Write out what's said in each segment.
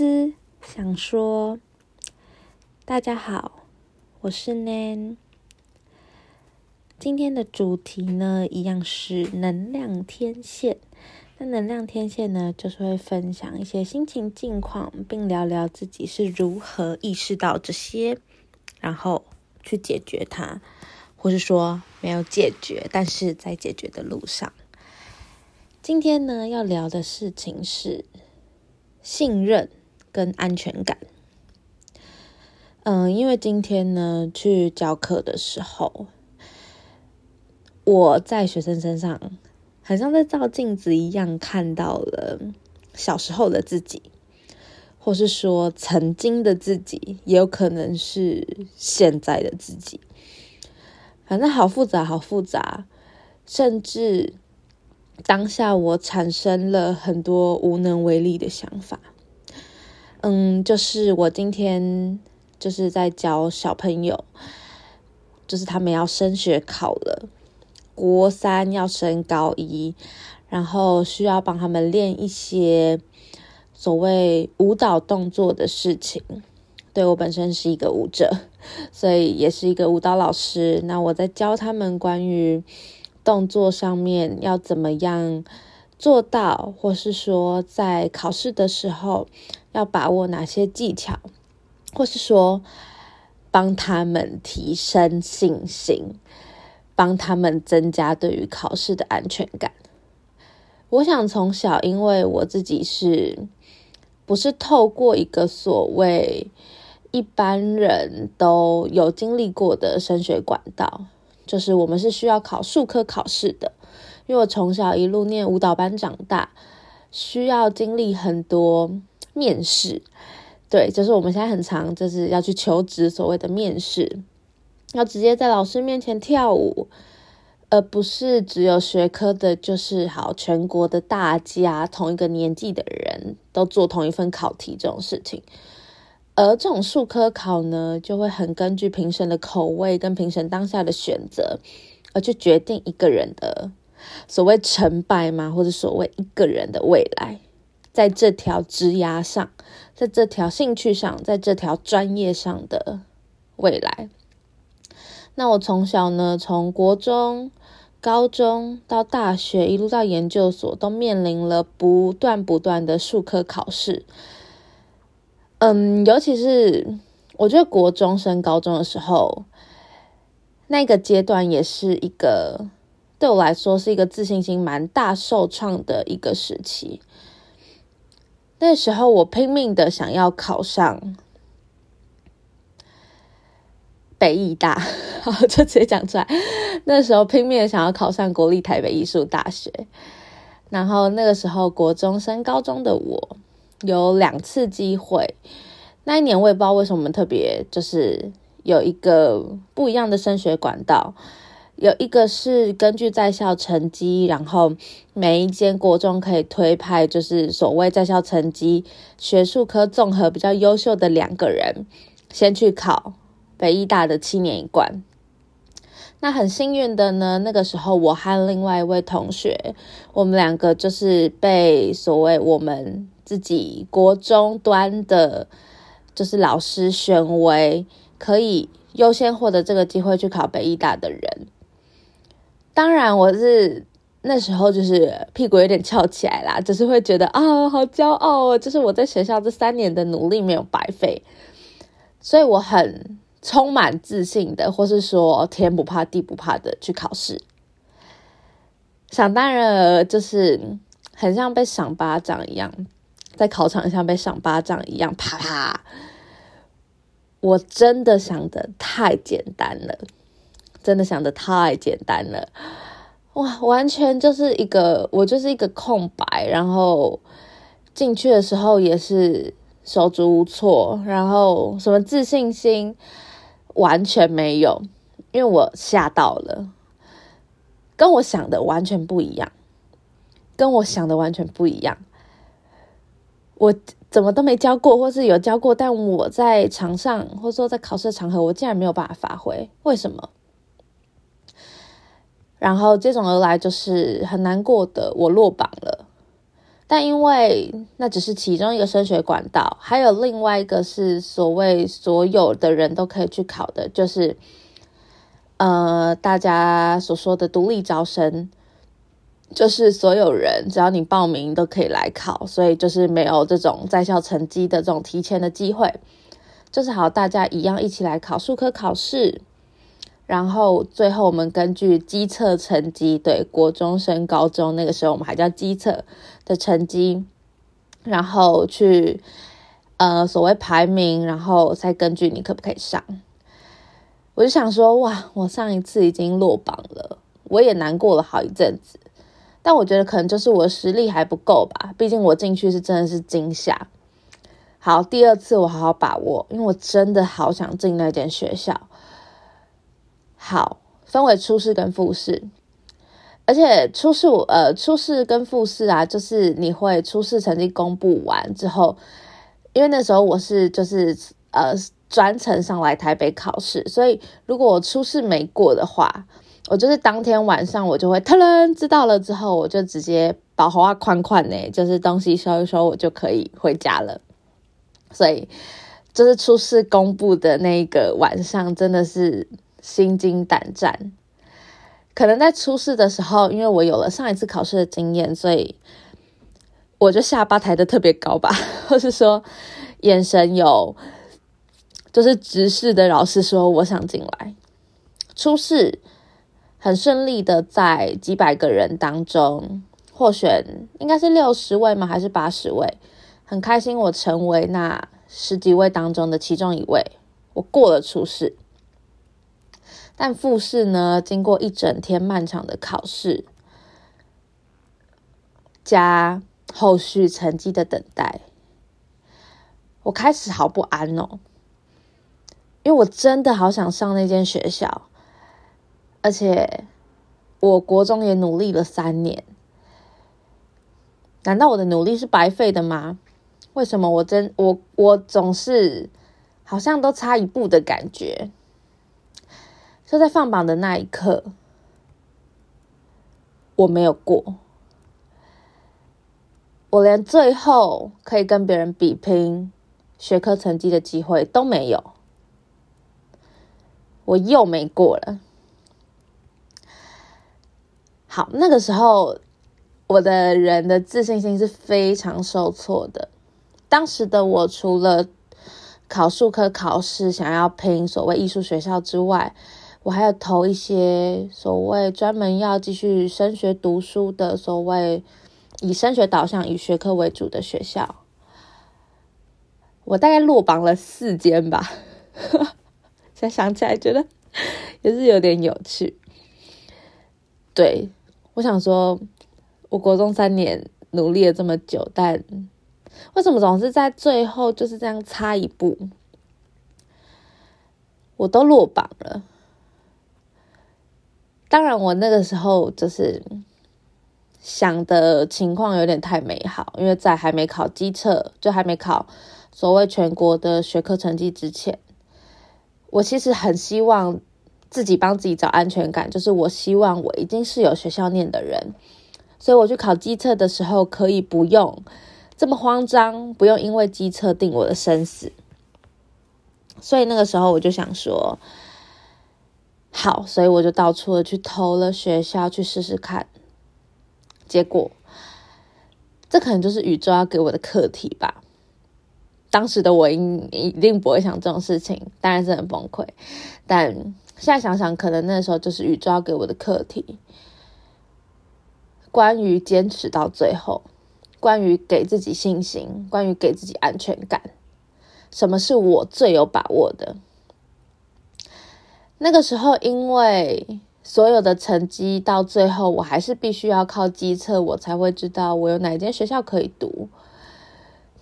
思想说，大家好，我是 Nan。今天的主题呢，一样是能量天线。那能量天线呢，就是会分享一些心情近况，并聊聊自己是如何意识到这些，然后去解决它，或是说没有解决，但是在解决的路上。今天呢，要聊的事情是信任跟安全感。嗯，因为今天呢去教课的时候，我在学生身上，很像在照镜子一样，看到了小时候的自己，或是说曾经的自己，也有可能是现在的自己。反正好复杂，好复杂，甚至。当下我产生了很多无能为力的想法，嗯，就是我今天就是在教小朋友，就是他们要升学考了，国三要升高一，然后需要帮他们练一些所谓舞蹈动作的事情。对我本身是一个舞者，所以也是一个舞蹈老师。那我在教他们关于。动作上面要怎么样做到，或是说在考试的时候要把握哪些技巧，或是说帮他们提升信心，帮他们增加对于考试的安全感。我想从小，因为我自己是不是透过一个所谓一般人都有经历过的升学管道。就是我们是需要考数科考试的，因为我从小一路念舞蹈班长大，需要经历很多面试。对，就是我们现在很常就是要去求职，所谓的面试，要直接在老师面前跳舞，而不是只有学科的，就是好全国的大家同一个年纪的人都做同一份考题这种事情。而这种数科考呢，就会很根据评审的口味跟评审当下的选择，而去决定一个人的所谓成败嘛，或者所谓一个人的未来，在这条枝涯上，在这条兴趣上，在这条专业上的未来。那我从小呢，从国中、高中到大学，一路到研究所，都面临了不断不断的数科考试。嗯，尤其是我觉得国中升高中的时候，那个阶段也是一个对我来说是一个自信心蛮大受创的一个时期。那时候我拼命的想要考上北艺大，好就直接讲出来。那时候拼命的想要考上国立台北艺术大学，然后那个时候国中升高中的我。有两次机会，那一年我也不知道为什么特别就是有一个不一样的升学管道，有一个是根据在校成绩，然后每一间国中可以推派，就是所谓在校成绩学术科综合比较优秀的两个人，先去考北医大的七年一贯。那很幸运的呢，那个时候我和另外一位同学，我们两个就是被所谓我们。自己国中端的，就是老师选为可以优先获得这个机会去考北医大的人。当然，我是那时候就是屁股有点翘起来啦，只是会觉得啊，好骄傲哦，就是我在学校这三年的努力没有白费，所以我很充满自信的，或是说天不怕地不怕的去考试。想当然，就是很像被赏巴掌一样。在考场像被赏巴掌一样，啪啪！我真的想的太简单了，真的想的太简单了，哇！完全就是一个我就是一个空白，然后进去的时候也是手足无措，然后什么自信心完全没有，因为我吓到了，跟我想的完全不一样，跟我想的完全不一样。我怎么都没教过，或是有教过，但我在场上，或者说在考试场合，我竟然没有办法发挥，为什么？然后接踵而来就是很难过的，我落榜了。但因为那只是其中一个升学管道，还有另外一个是所谓所有的人都可以去考的，就是呃大家所说的独立招生，就是所有人只要你报名都可以来考，所以就是没有这种在校成绩的这种提前的机会，就是好大家一样一起来考数科考试。然后最后我们根据机测成绩，对国中升高中那个时候我们还叫机测的成绩，然后去呃所谓排名，然后再根据你可不可以上。我就想说，哇，我上一次已经落榜了，我也难过了好一阵子。但我觉得可能就是我实力还不够吧，毕竟我进去是真的是惊吓。好，第二次我好好把握，因为我真的好想进那间学校。好，分为初试跟复试，而且初试呃初试跟复试啊，就是你会初试成绩公布完之后，因为那时候我是就是呃专程上来台北考试，所以如果我初试没过的话，我就是当天晚上我就会突然知道了之后，我就直接把花款款呢，就是东西收一收，我就可以回家了。所以就是初试公布的那个晚上，真的是。心惊胆战，可能在初试的时候，因为我有了上一次考试的经验，所以我就下巴抬的特别高吧，或是说眼神有，就是直视的老师说我想进来。初试很顺利的在几百个人当中获选，应该是六十位吗？还是八十位？很开心我成为那十几位当中的其中一位，我过了初试。但复试呢？经过一整天漫长的考试，加后续成绩的等待，我开始好不安哦。因为我真的好想上那间学校，而且我国中也努力了三年，难道我的努力是白费的吗？为什么我真我我总是好像都差一步的感觉？就在放榜的那一刻，我没有过，我连最后可以跟别人比拼学科成绩的机会都没有，我又没过了。好，那个时候我的人的自信心是非常受挫的。当时的我除了考数科考试，想要拼所谓艺术学校之外，我还要投一些所谓专门要继续升学读书的所谓以升学导向、以学科为主的学校，我大概落榜了四间吧。现在想起来觉得也是有点有趣。对，我想说，我国中三年努力了这么久，但为什么总是在最后就是这样差一步，我都落榜了。当然，我那个时候就是想的情况有点太美好，因为在还没考机测，就还没考所谓全国的学科成绩之前，我其实很希望自己帮自己找安全感，就是我希望我已经是有学校念的人，所以我去考机测的时候可以不用这么慌张，不用因为机测定我的生死。所以那个时候我就想说。好，所以我就到处的去投了学校，去试试看。结果，这可能就是宇宙要给我的课题吧。当时的我应一定不会想这种事情，当然是很崩溃。但现在想想，可能那时候就是宇宙要给我的课题，关于坚持到最后，关于给自己信心，关于给自己安全感。什么是我最有把握的？那个时候，因为所有的成绩到最后，我还是必须要靠机测，我才会知道我有哪间学校可以读。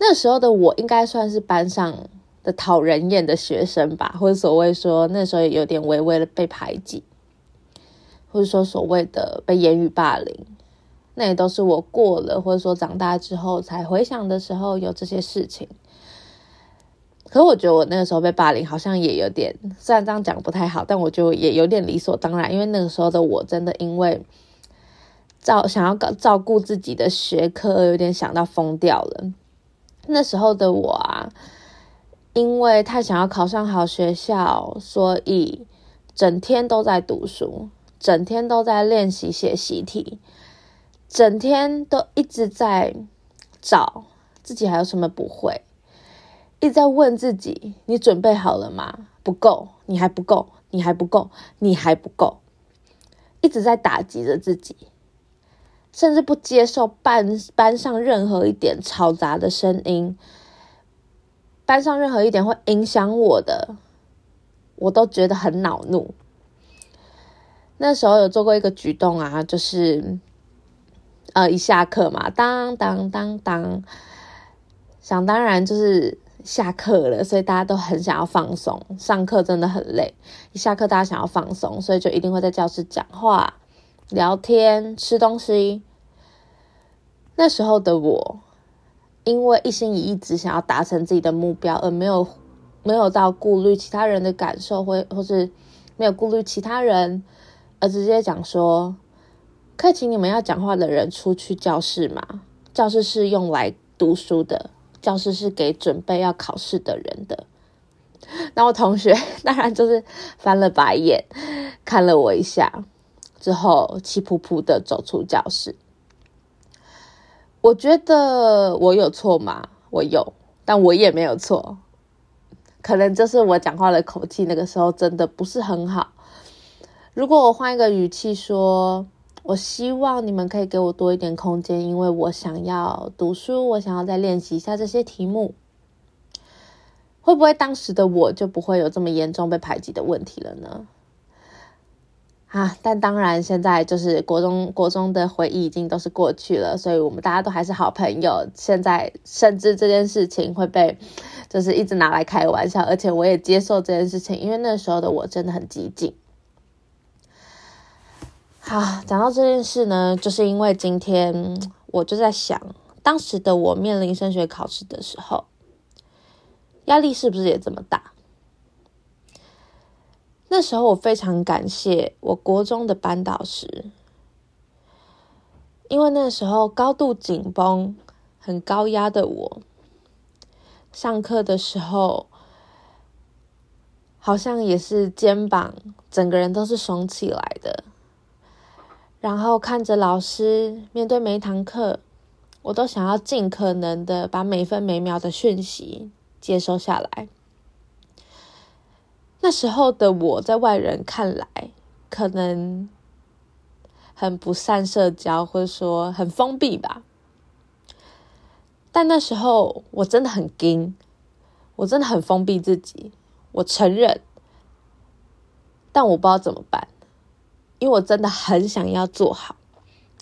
那时候的我，应该算是班上的讨人厌的学生吧，或者所谓说那时候也有点微微的被排挤，或者说所谓的被言语霸凌，那也都是我过了，或者说长大之后才回想的时候有这些事情。可是我觉得我那个时候被霸凌，好像也有点，虽然这样讲不太好，但我就也有点理所当然，因为那个时候的我真的因为照想要搞照顾自己的学科，有点想到疯掉了。那时候的我啊，因为太想要考上好学校，所以整天都在读书，整天都在练习写习题，整天都一直在找自己还有什么不会，一直在问自己：你准备好了吗？不够，你还不够，你还不够，你还不够，一直在打击着自己。甚至不接受班班上任何一点嘈杂的声音，班上任何一点会影响我的，我都觉得很恼怒。那时候有做过一个举动啊，就是呃一下课嘛，当当当当，想当然就是下课了，所以大家都很想要放松。上课真的很累，一下课大家想要放松，所以就一定会在教室讲话、聊天、吃东西。那时候的我，因为一心一意只想要达成自己的目标，而没有没有到顾虑其他人的感受，或或是没有顾虑其他人，而直接讲说：“可以请你们要讲话的人出去教室吗？教室是用来读书的，教室是给准备要考试的人的。”那我同学当然就是翻了白眼，看了我一下，之后气扑扑的走出教室。我觉得我有错吗？我有，但我也没有错。可能就是我讲话的口气，那个时候真的不是很好。如果我换一个语气说，我希望你们可以给我多一点空间，因为我想要读书，我想要再练习一下这些题目，会不会当时的我就不会有这么严重被排挤的问题了呢？啊！但当然，现在就是国中国中的回忆已经都是过去了，所以我们大家都还是好朋友。现在甚至这件事情会被就是一直拿来开玩笑，而且我也接受这件事情，因为那时候的我真的很激进。好，讲到这件事呢，就是因为今天我就在想，当时的我面临升学考试的时候，压力是不是也这么大？那时候我非常感谢我国中的班导师，因为那时候高度紧绷、很高压的我，上课的时候好像也是肩膀整个人都是耸起来的，然后看着老师面对每一堂课，我都想要尽可能的把每分每秒的讯息接收下来。那时候的我在外人看来可能很不善社交，或者说很封闭吧。但那时候我真的很惊，我真的很封闭自己，我承认。但我不知道怎么办，因为我真的很想要做好，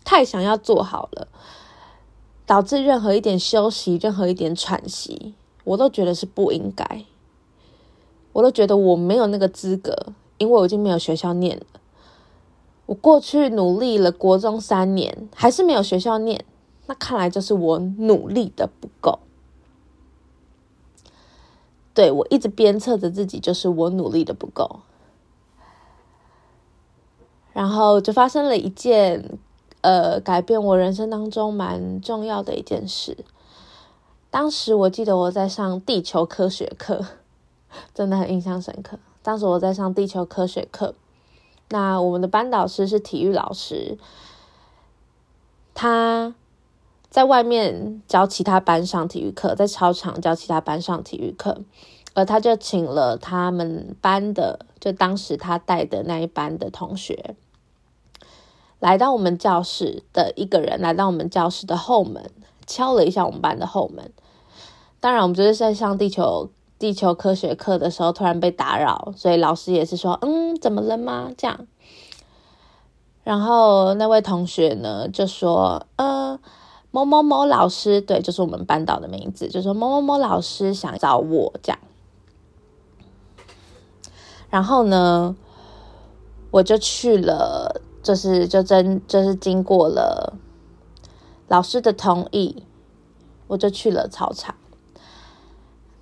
太想要做好了，导致任何一点休息、任何一点喘息，我都觉得是不应该。我都觉得我没有那个资格，因为我已经没有学校念了。我过去努力了国中三年，还是没有学校念，那看来就是我努力的不够。对我一直鞭策着自己，就是我努力的不够。然后就发生了一件，呃，改变我人生当中蛮重要的一件事。当时我记得我在上地球科学课。真的很印象深刻。当时我在上地球科学课，那我们的班导师是体育老师，他在外面教其他班上体育课，在操场教其他班上体育课，而他就请了他们班的，就当时他带的那一班的同学，来到我们教室的一个人来到我们教室的后门，敲了一下我们班的后门。当然，我们就是在上地球。地球科学课的时候突然被打扰，所以老师也是说：“嗯，怎么了吗？”这样，然后那位同学呢就说：“呃，某某某老师，对，就是我们班导的名字，就说某某某老师想找我这样。”然后呢，我就去了，就是就真就是经过了老师的同意，我就去了操场。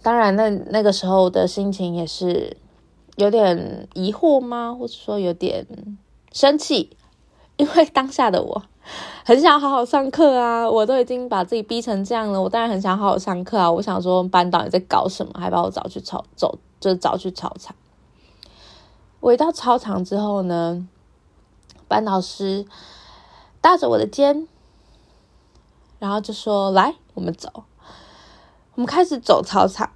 当然，那那个时候的心情也是有点疑惑吗？或者说有点生气？因为当下的我很想好好上课啊！我都已经把自己逼成这样了，我当然很想好好上课啊！我想说，班导你在搞什么？还把我找去操走，就是找去操场。我一到操场之后呢，班导师搭着我的肩，然后就说：“来，我们走。”我们开始走操场。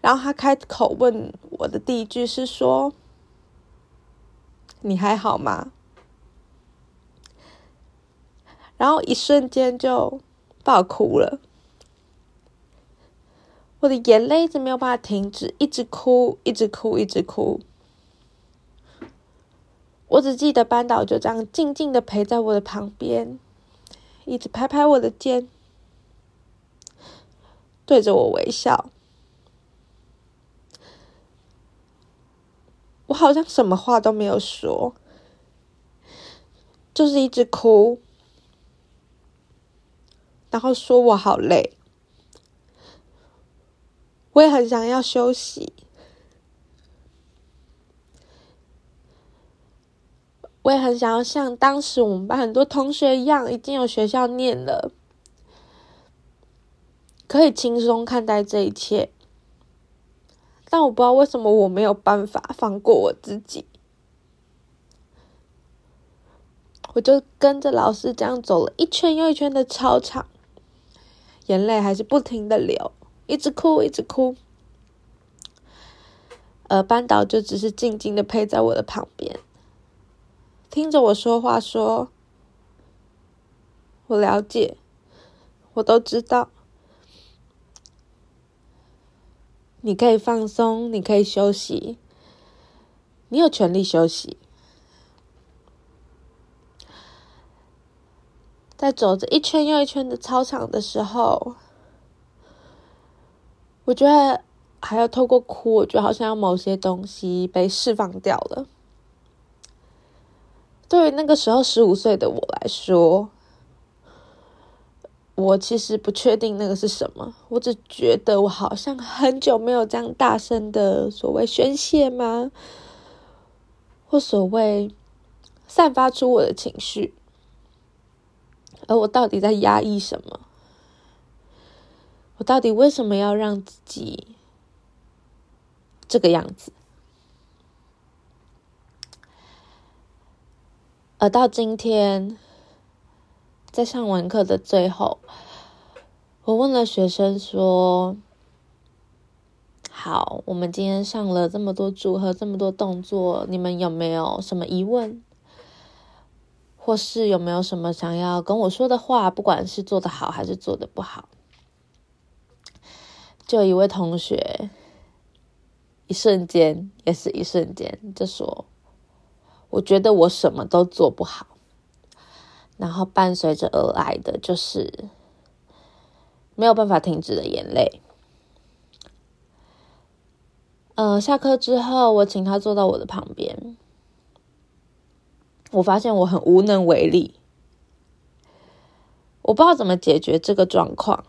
然后他开口问我的第一句是说：“你还好吗？”然后一瞬间就爆哭了，我的眼泪一直没有办法停止，一直哭，一直哭，一直哭。我只记得班导就这样静静的陪在我的旁边，一直拍拍我的肩，对着我微笑。我好像什么话都没有说，就是一直哭。然后说我好累，我也很想要休息，我也很想要像当时我们班很多同学一样，已经有学校念了，可以轻松看待这一切。但我不知道为什么我没有办法放过我自己。我就跟着老师这样走了一圈又一圈的操场。眼泪还是不停的流，一直哭，一直哭。而班导就只是静静的陪在我的旁边，听着我说话，说：“我了解，我都知道，你可以放松，你可以休息，你有权利休息。”在走着一圈又一圈的操场的时候，我觉得还要透过哭，我觉得好像有某些东西被释放掉了。对于那个时候十五岁的我来说，我其实不确定那个是什么，我只觉得我好像很久没有这样大声的所谓宣泄吗？或所谓散发出我的情绪。而我到底在压抑什么？我到底为什么要让自己这个样子？而到今天，在上完课的最后，我问了学生说：“好，我们今天上了这么多组合，这么多动作，你们有没有什么疑问？”或是有没有什么想要跟我说的话？不管是做的好还是做的不好，就一位同学，一瞬间也是一瞬间就说：“我觉得我什么都做不好。”然后伴随着而来的就是没有办法停止的眼泪。嗯，下课之后，我请他坐到我的旁边。我发现我很无能为力，我不知道怎么解决这个状况，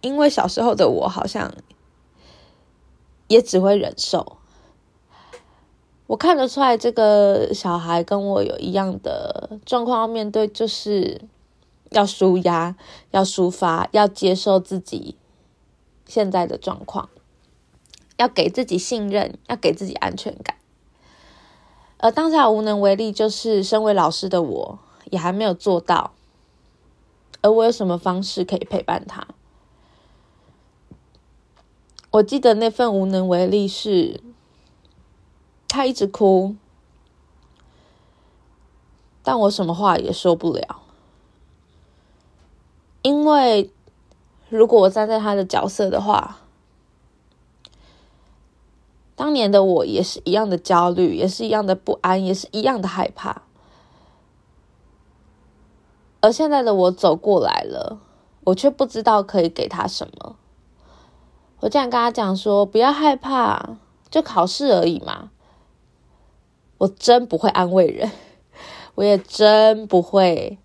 因为小时候的我好像也只会忍受。我看得出来，这个小孩跟我有一样的状况要面对，就是要舒压、要抒发、要接受自己现在的状况，要给自己信任，要给自己安全感。而当下无能为力，就是身为老师的我也还没有做到。而我有什么方式可以陪伴他？我记得那份无能为力是，他一直哭，但我什么话也说不了，因为如果我站在他的角色的话。当年的我也是一样的焦虑，也是一样的不安，也是一样的害怕。而现在的我走过来了，我却不知道可以给他什么。我这样跟他讲说：“不要害怕，就考试而已嘛。”我真不会安慰人，我也真不会。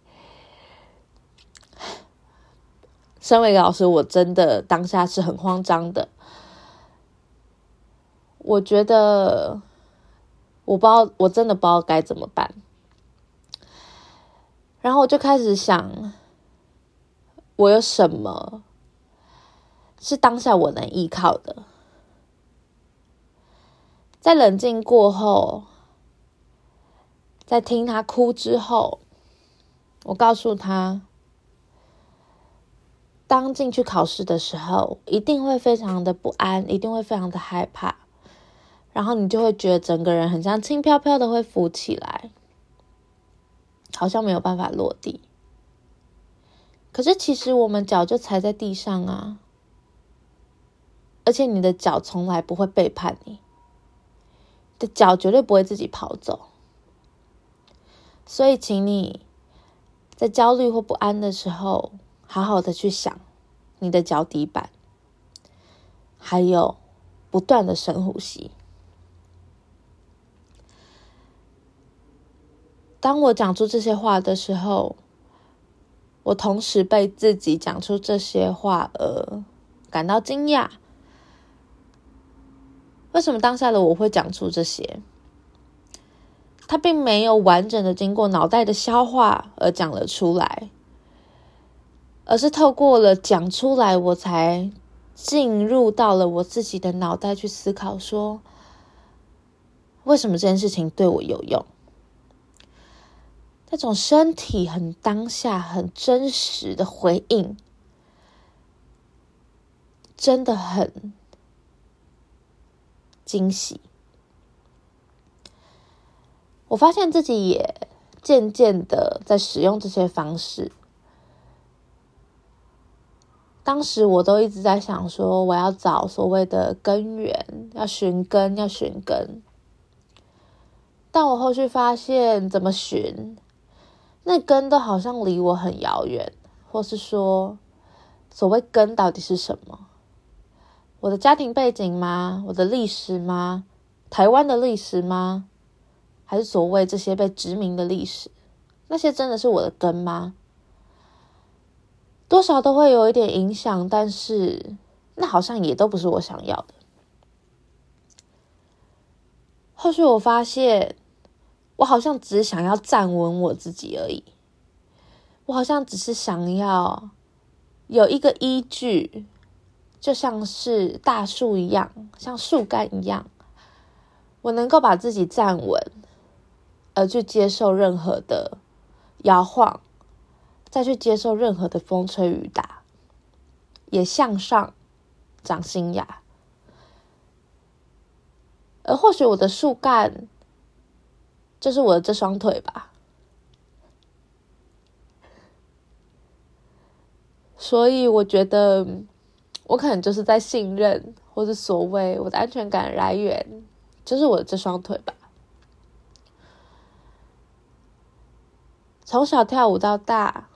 身为一个老师，我真的当下是很慌张的。我觉得，我不知道，我真的不知道该怎么办。然后我就开始想，我有什么是当下我能依靠的？在冷静过后，在听他哭之后，我告诉他，当进去考试的时候，一定会非常的不安，一定会非常的害怕，然后你就会觉得整个人很像轻飘飘的会浮起来。好像没有办法落地，可是其实我们脚就踩在地上啊，而且你的脚从来不会背叛你，的脚绝对不会自己跑走，所以请你在焦虑或不安的时候，好好的去想你的脚底板，还有不断的深呼吸。当我讲出这些话的时候，我同时被自己讲出这些话而感到惊讶。为什么当下的我会讲出这些？他并没有完整的经过脑袋的消化而讲了出来，而是透过了讲出来，我才进入到了我自己的脑袋去思考：说为什么这件事情对我有用？那种身体很当下、很真实的回应，真的很惊喜。我发现自己也渐渐的在使用这些方式。当时我都一直在想说，我要找所谓的根源，要寻根，要寻根。但我后续发现，怎么寻？那根都好像离我很遥远，或是说，所谓根到底是什么？我的家庭背景吗？我的历史吗？台湾的历史吗？还是所谓这些被殖民的历史？那些真的是我的根吗？多少都会有一点影响，但是那好像也都不是我想要的。后续我发现。我好像只想要站稳我自己而已，我好像只是想要有一个依据，就像是大树一样，像树干一样，我能够把自己站稳，而去接受任何的摇晃，再去接受任何的风吹雨打，也向上长新芽，而或许我的树干。就是我的这双腿吧，所以我觉得我可能就是在信任，或者所谓我的安全感来源，就是我的这双腿吧。从小跳舞到大，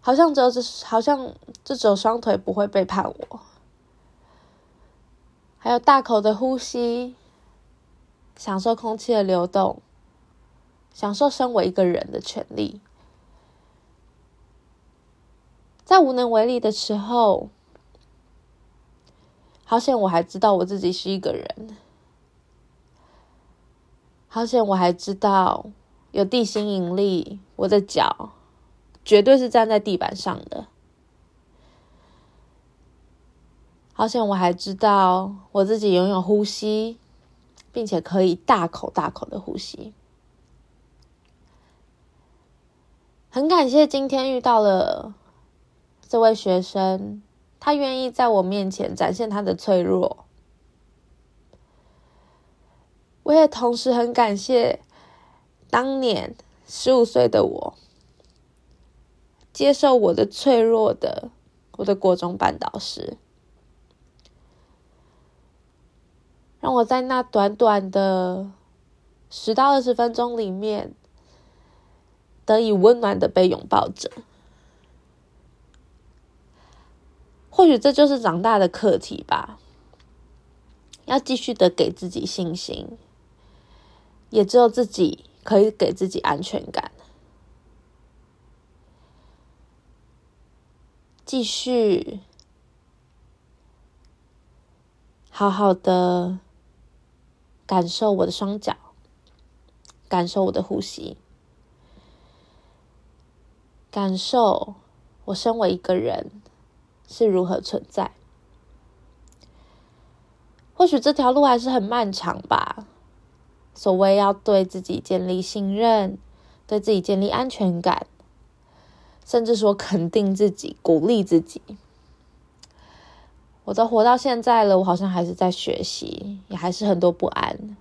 好像只有这，好像这只有双腿不会背叛我，还有大口的呼吸。享受空气的流动，享受身为一个人的权利。在无能为力的时候，好险我还知道我自己是一个人。好险我还知道有地心引力，我的脚绝对是站在地板上的。好险我还知道我自己拥有呼吸。并且可以大口大口的呼吸。很感谢今天遇到了这位学生，他愿意在我面前展现他的脆弱。我也同时很感谢当年十五岁的我，接受我的脆弱的我的国中班导师。让我在那短短的十到二十分钟里面，得以温暖的被拥抱着。或许这就是长大的课题吧。要继续的给自己信心，也只有自己可以给自己安全感。继续好好的。感受我的双脚，感受我的呼吸，感受我身为一个人是如何存在。或许这条路还是很漫长吧。所谓要对自己建立信任，对自己建立安全感，甚至说肯定自己、鼓励自己。我都活到现在了，我好像还是在学习，也还是很多不安。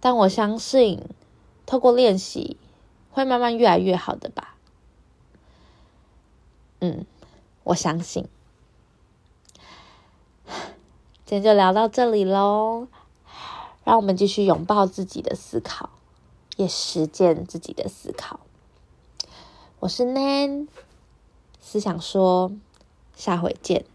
但我相信，透过练习，会慢慢越来越好的吧。嗯，我相信。今天就聊到这里喽，让我们继续拥抱自己的思考，也实践自己的思考。我是 Nan，思想说，下回见。